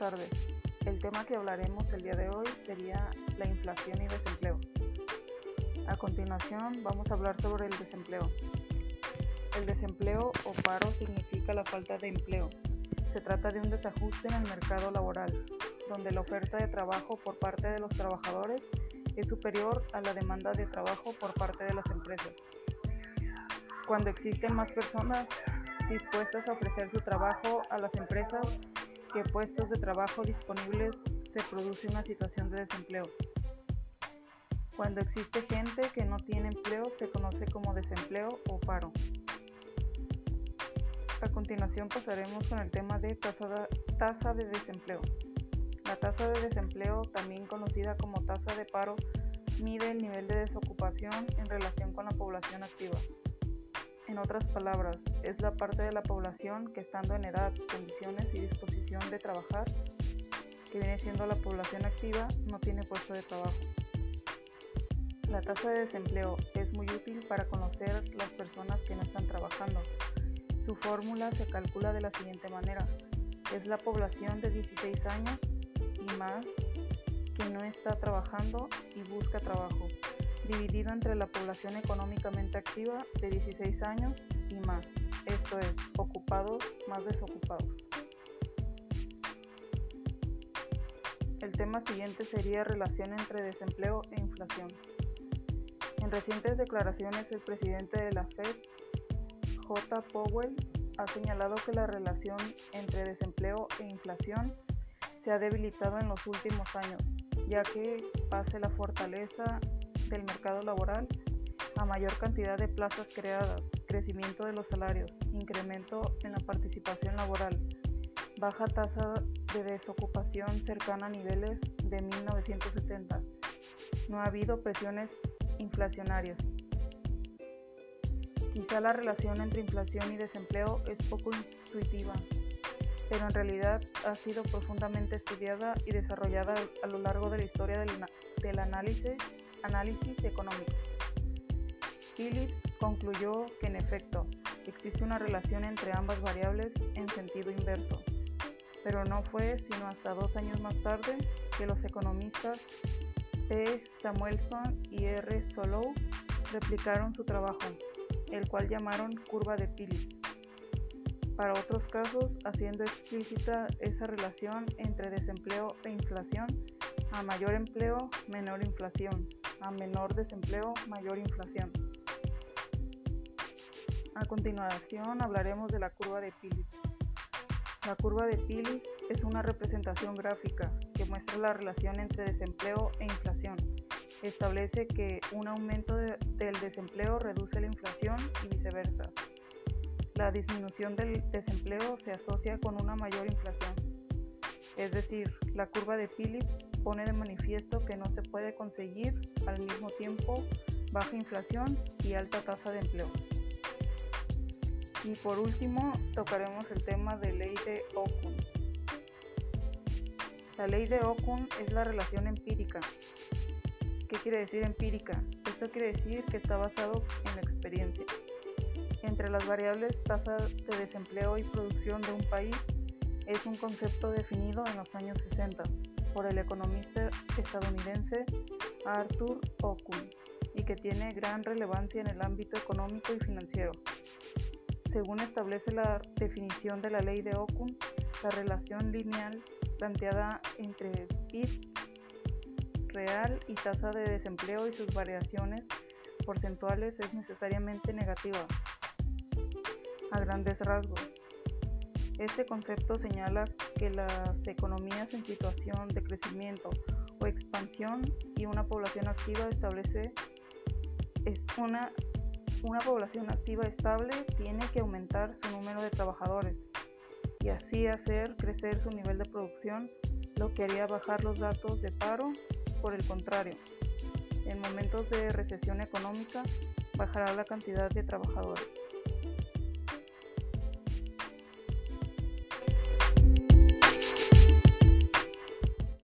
tardes. El tema que hablaremos el día de hoy sería la inflación y desempleo. A continuación vamos a hablar sobre el desempleo. El desempleo o paro significa la falta de empleo. Se trata de un desajuste en el mercado laboral, donde la oferta de trabajo por parte de los trabajadores es superior a la demanda de trabajo por parte de las empresas. Cuando existen más personas dispuestas a ofrecer su trabajo a las empresas, que puestos de trabajo disponibles se produce una situación de desempleo. Cuando existe gente que no tiene empleo se conoce como desempleo o paro. A continuación pasaremos con el tema de tasa de, desempleo. La tasa de desempleo, también conocida como tasa de paro, mide el nivel de desocupación en relación con la población activa. En otras palabras, es la parte de la población que estando en edad, condiciones y disposición de trabajar, que viene siendo la población activa, no tiene puesto de trabajo. La tasa de desempleo es muy útil para conocer las personas que no están trabajando. Su fórmula se calcula de la siguiente manera. Es la población de 16 años y más que no está trabajando y busca trabajo dividido entre la población económicamente activa de 16 años y más, esto es, ocupados más desocupados. El tema siguiente sería relación entre desempleo e inflación. En recientes declaraciones el presidente de la Fed, J. Powell, ha señalado que la relación entre desempleo e inflación se ha debilitado en los últimos años, ya que pase la fortaleza del mercado laboral a mayor cantidad de plazas creadas, crecimiento de los salarios, incremento en la participación laboral, baja tasa de desocupación cercana a niveles de 1970. No ha habido presiones inflacionarias. Quizá la relación entre inflación y desempleo es poco intuitiva, pero en realidad ha sido profundamente estudiada y desarrollada a lo largo de la historia del, del análisis análisis económico. Phillips concluyó que en efecto existe una relación entre ambas variables en sentido inverso, pero no fue sino hasta dos años más tarde que los economistas P. Samuelson y R. Solow replicaron su trabajo, el cual llamaron curva de Phillips. Para otros casos, haciendo explícita esa relación entre desempleo e inflación, a mayor empleo, menor inflación a menor desempleo, mayor inflación. A continuación hablaremos de la curva de Phillips. La curva de Phillips es una representación gráfica que muestra la relación entre desempleo e inflación. Establece que un aumento del desempleo reduce la inflación y viceversa. La disminución del desempleo se asocia con una mayor inflación. Es decir, la curva de Phillips pone de manifiesto que no se puede conseguir al mismo tiempo baja inflación y alta tasa de empleo. Y por último, tocaremos el tema de ley de Okun. La ley de Okun es la relación empírica. ¿Qué quiere decir empírica? Esto quiere decir que está basado en la experiencia. Entre las variables tasa de desempleo y producción de un país es un concepto definido en los años 60 por el economista estadounidense Arthur Okun y que tiene gran relevancia en el ámbito económico y financiero. Según establece la definición de la ley de Okun, la relación lineal planteada entre PIB real y tasa de desempleo y sus variaciones porcentuales es necesariamente negativa. A grandes rasgos, este concepto señala que las economías en situación de crecimiento o expansión y una población activa establece es una, una población activa estable tiene que aumentar su número de trabajadores y así hacer crecer su nivel de producción, lo que haría bajar los datos de paro. Por el contrario, en momentos de recesión económica bajará la cantidad de trabajadores.